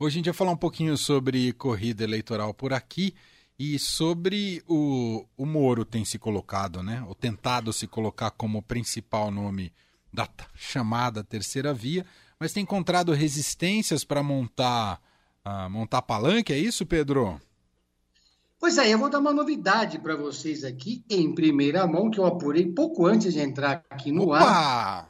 Hoje a gente vai falar um pouquinho sobre corrida eleitoral por aqui e sobre o, o Moro tem se colocado, né? Ou tentado se colocar como principal nome da chamada terceira via, mas tem encontrado resistências para montar, uh, montar palanque, é isso, Pedro? Pois é, eu vou dar uma novidade para vocês aqui em primeira mão, que eu apurei pouco antes de entrar aqui no Opa! ar.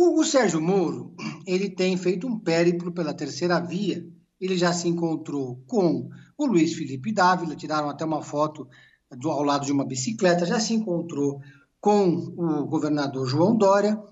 O, o Sérgio Moro, ele tem feito um périplo pela terceira via. Ele já se encontrou com o Luiz Felipe Dávila, tiraram até uma foto do, ao lado de uma bicicleta, já se encontrou com o governador João Dória,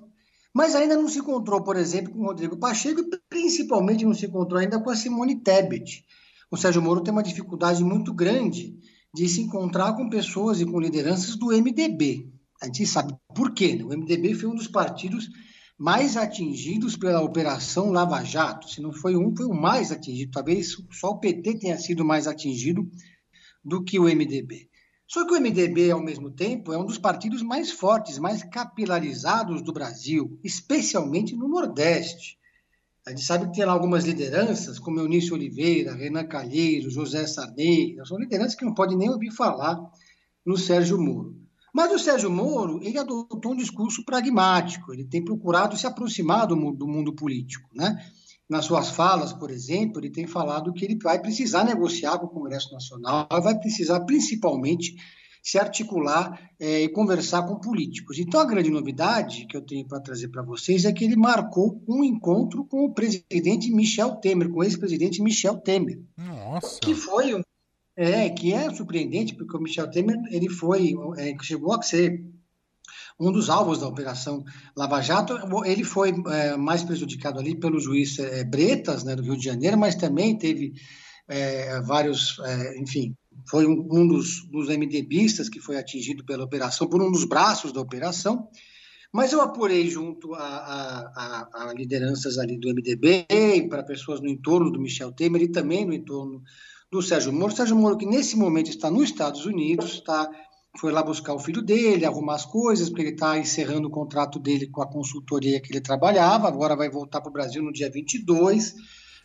mas ainda não se encontrou, por exemplo, com o Rodrigo Pacheco e principalmente não se encontrou ainda com a Simone Tebet. O Sérgio Moro tem uma dificuldade muito grande de se encontrar com pessoas e com lideranças do MDB. A gente sabe por quê. Né? O MDB foi um dos partidos mais atingidos pela Operação Lava Jato. Se não foi um, foi o mais atingido. Talvez só o PT tenha sido mais atingido do que o MDB. Só que o MDB, ao mesmo tempo, é um dos partidos mais fortes, mais capilarizados do Brasil, especialmente no Nordeste. A gente sabe que tem lá algumas lideranças, como Eunício Oliveira, Renan Calheiros, José Sarney, são lideranças que não pode nem ouvir falar no Sérgio Moro. Mas o Sérgio Moro, ele adotou um discurso pragmático, ele tem procurado se aproximar do mundo, do mundo político, né? Nas suas falas, por exemplo, ele tem falado que ele vai precisar negociar com o Congresso Nacional, vai precisar principalmente se articular é, e conversar com políticos. Então, a grande novidade que eu tenho para trazer para vocês é que ele marcou um encontro com o presidente Michel Temer, com o ex-presidente Michel Temer. Nossa! Que foi é, que é surpreendente, porque o Michel Temer ele foi, é, chegou a ser um dos alvos da Operação Lava Jato. Ele foi é, mais prejudicado ali pelo juiz é, Bretas, né, do Rio de Janeiro, mas também teve é, vários, é, enfim, foi um, um dos, dos MDBistas que foi atingido pela operação, por um dos braços da operação. Mas eu apurei junto a, a, a, a lideranças ali do MDB, para pessoas no entorno do Michel Temer e também no entorno do Sérgio Moro. Sérgio Moro, que nesse momento está nos Estados Unidos, está, foi lá buscar o filho dele, arrumar as coisas, porque ele está encerrando o contrato dele com a consultoria que ele trabalhava, agora vai voltar para o Brasil no dia 22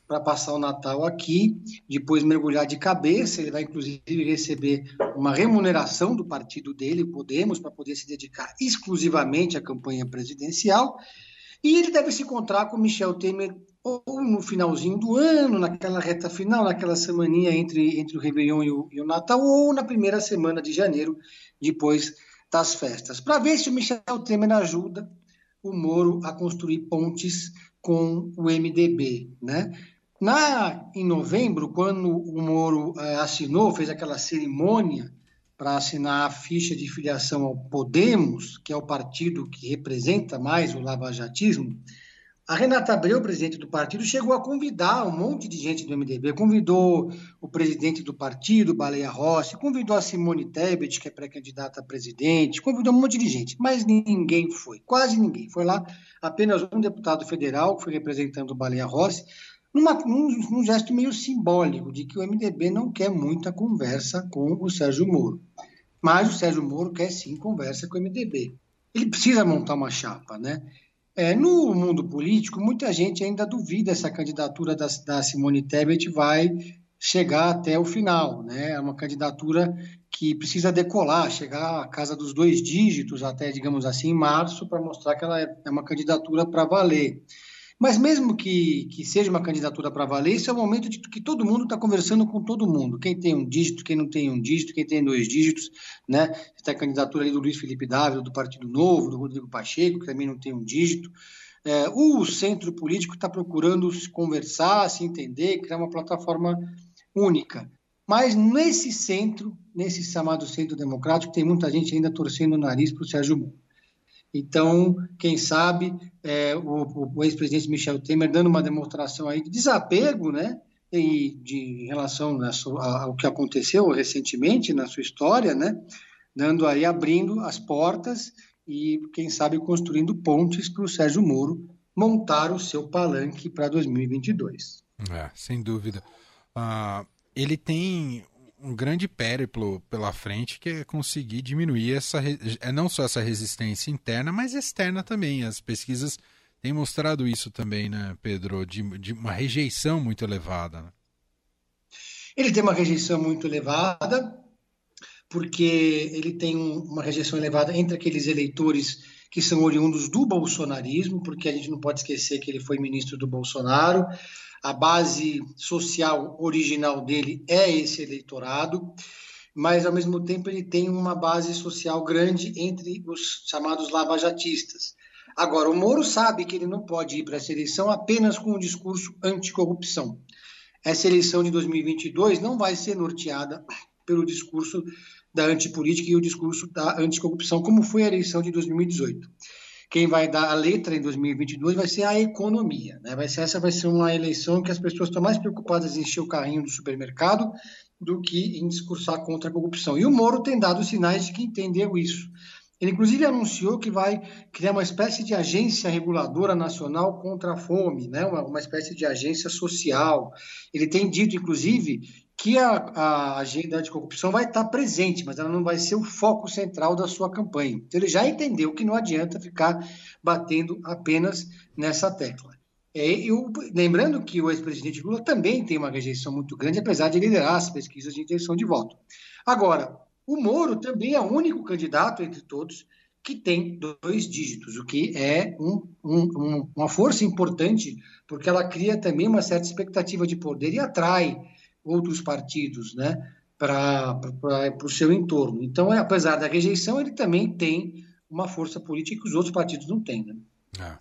para passar o Natal aqui, depois mergulhar de cabeça. Ele vai, inclusive, receber uma remuneração do partido dele, Podemos, para poder se dedicar exclusivamente à campanha presidencial. E ele deve se encontrar com Michel Temer ou no finalzinho do ano, naquela reta final, naquela semaninha entre, entre o Réveillon e o, e o Natal, ou na primeira semana de janeiro, depois das festas, para ver se o Michel Temer ajuda o Moro a construir pontes com o MDB, né? Na, em novembro, quando o Moro é, assinou, fez aquela cerimônia para assinar a ficha de filiação ao Podemos, que é o partido que representa mais o lavajatismo, a Renata Abreu, presidente do partido, chegou a convidar um monte de gente do MDB, convidou o presidente do partido, Baleia Rossi, convidou a Simone Tebet, que é pré-candidata a presidente, convidou um monte de gente, mas ninguém foi, quase ninguém. Foi lá apenas um deputado federal, que foi representando o Baleia Rossi, numa, num, num gesto meio simbólico de que o MDB não quer muita conversa com o Sérgio Moro. Mas o Sérgio Moro quer sim conversa com o MDB. Ele precisa montar uma chapa, né? É, no mundo político, muita gente ainda duvida essa candidatura da, da Simone Tebet vai chegar até o final. Né? É uma candidatura que precisa decolar, chegar à casa dos dois dígitos até, digamos assim, em março, para mostrar que ela é, é uma candidatura para valer. Mas mesmo que, que seja uma candidatura para valer, esse é o momento de que todo mundo está conversando com todo mundo. Quem tem um dígito, quem não tem um dígito, quem tem dois dígitos, né? Está a candidatura do Luiz Felipe Dávila, do Partido Novo, do Rodrigo Pacheco, que também não tem um dígito. É, o centro político está procurando se conversar, se entender, criar uma plataforma única. Mas nesse centro, nesse chamado centro democrático, tem muita gente ainda torcendo o nariz para o Sérgio Moro. Então, quem sabe, é, o, o ex-presidente Michel Temer dando uma demonstração aí de desapego, né, e de, em relação ao que aconteceu recentemente na sua história, né, dando aí, abrindo as portas e, quem sabe, construindo pontes para o Sérgio Moro montar o seu palanque para 2022. É, sem dúvida. Uh, ele tem um grande périplo pela frente que é conseguir diminuir essa é não só essa resistência interna, mas externa também. As pesquisas tem mostrado isso também, né, Pedro, de, de uma rejeição muito elevada. Né? Ele tem uma rejeição muito elevada, porque ele tem uma rejeição elevada entre aqueles eleitores que são oriundos do bolsonarismo, porque a gente não pode esquecer que ele foi ministro do Bolsonaro. A base social original dele é esse eleitorado, mas ao mesmo tempo ele tem uma base social grande entre os chamados lavajatistas. Agora, o Moro sabe que ele não pode ir para essa eleição apenas com um discurso anticorrupção. Essa eleição de 2022 não vai ser norteada pelo discurso da antipolítica e o discurso da anticorrupção, como foi a eleição de 2018. Quem vai dar a letra em 2022 vai ser a economia. Né? Vai ser, essa vai ser uma eleição que as pessoas estão mais preocupadas em encher o carrinho do supermercado do que em discursar contra a corrupção. E o Moro tem dado sinais de que entendeu isso. Ele, inclusive, anunciou que vai criar uma espécie de agência reguladora nacional contra a fome, né? uma, uma espécie de agência social. Ele tem dito, inclusive, que a, a agenda anticorrupção vai estar presente, mas ela não vai ser o foco central da sua campanha. Então, ele já entendeu que não adianta ficar batendo apenas nessa tecla. É, eu, lembrando que o ex-presidente Lula também tem uma rejeição muito grande, apesar de liderar as pesquisas de intenção de voto. Agora, o Moro também é o único candidato entre todos que tem dois dígitos, o que é um, um, uma força importante, porque ela cria também uma certa expectativa de poder e atrai outros partidos né, para o seu entorno. Então, é, apesar da rejeição, ele também tem uma força política que os outros partidos não têm. Né? É.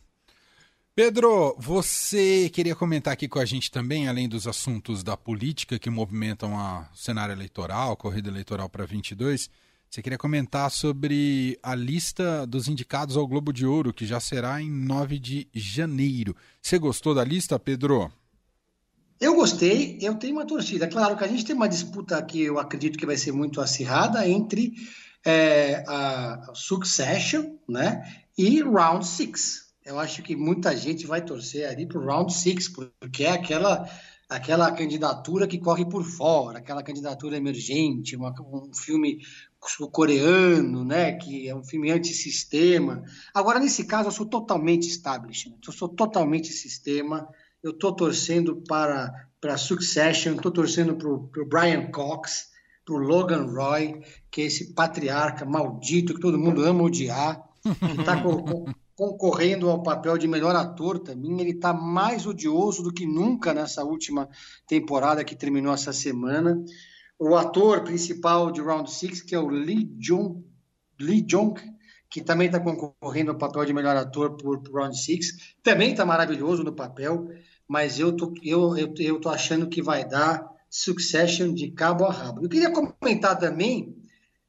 Pedro, você queria comentar aqui com a gente também, além dos assuntos da política que movimentam o cenário eleitoral, a corrida eleitoral para 22, você queria comentar sobre a lista dos indicados ao Globo de Ouro, que já será em 9 de janeiro. Você gostou da lista, Pedro? Eu gostei, eu tenho uma torcida. Claro que a gente tem uma disputa que eu acredito que vai ser muito acirrada entre é, a Succession né, e Round Six eu acho que muita gente vai torcer ali para o round six, porque é aquela, aquela candidatura que corre por fora, aquela candidatura emergente, uma, um filme coreano, né, que é um filme antissistema. Agora, nesse caso, eu sou totalmente establishment, eu sou totalmente sistema, eu estou torcendo para, para Succession, estou torcendo para o Brian Cox, para o Logan Roy, que é esse patriarca maldito que todo mundo ama odiar, que está concorrendo ao papel de melhor ator também. Ele está mais odioso do que nunca nessa última temporada que terminou essa semana. O ator principal de Round Six, que é o Lee Jong, Lee Jong que também está concorrendo ao papel de melhor ator por, por Round Six, também está maravilhoso no papel, mas eu tô, eu, eu, eu tô achando que vai dar Succession de cabo a rabo. Eu queria comentar também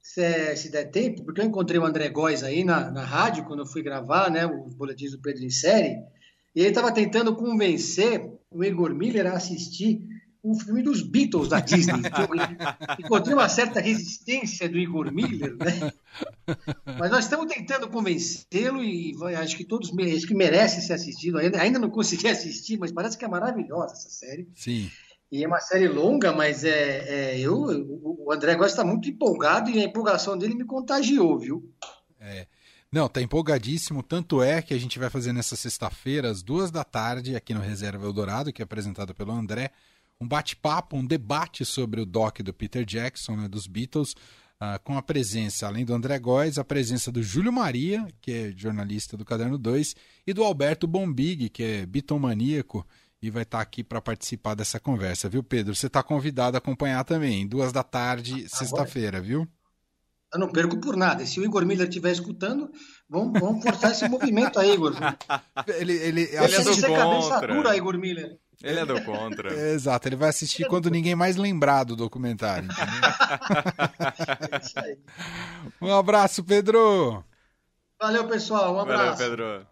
se, se der tempo, porque eu encontrei o André Góes aí na, na rádio, quando eu fui gravar né, os boletins do Pedro em série, e ele estava tentando convencer o Igor Miller a assistir um filme dos Beatles da Disney. Então, encontrei uma certa resistência do Igor Miller, né? Mas nós estamos tentando convencê-lo e acho que todos acho que merece ser assistido. Ainda, ainda não consegui assistir, mas parece que é maravilhosa essa série. Sim. E é uma série longa, mas é, é eu, o André gosta está muito empolgado e a empolgação dele me contagiou, viu? É. Não, tá empolgadíssimo. Tanto é que a gente vai fazer nessa sexta-feira, às duas da tarde, aqui no Reserva Eldorado, que é apresentado pelo André, um bate-papo, um debate sobre o doc do Peter Jackson, né, dos Beatles, uh, com a presença, além do André Góes, a presença do Júlio Maria, que é jornalista do Caderno 2, e do Alberto Bombig, que é bitomaníaco e vai estar tá aqui para participar dessa conversa, viu, Pedro? Você está convidado a acompanhar também, duas da tarde, sexta-feira, viu? Eu não perco por nada. Se o Igor Miller estiver escutando, vamos, vamos forçar esse movimento aí, Igor. ele, ele, ele é do contra. cabeça dura, Igor Miller. Ele é do contra. É, exato, ele vai assistir quando ninguém mais lembrar do documentário. é um abraço, Pedro. Valeu, pessoal. Um abraço. Valeu, Pedro.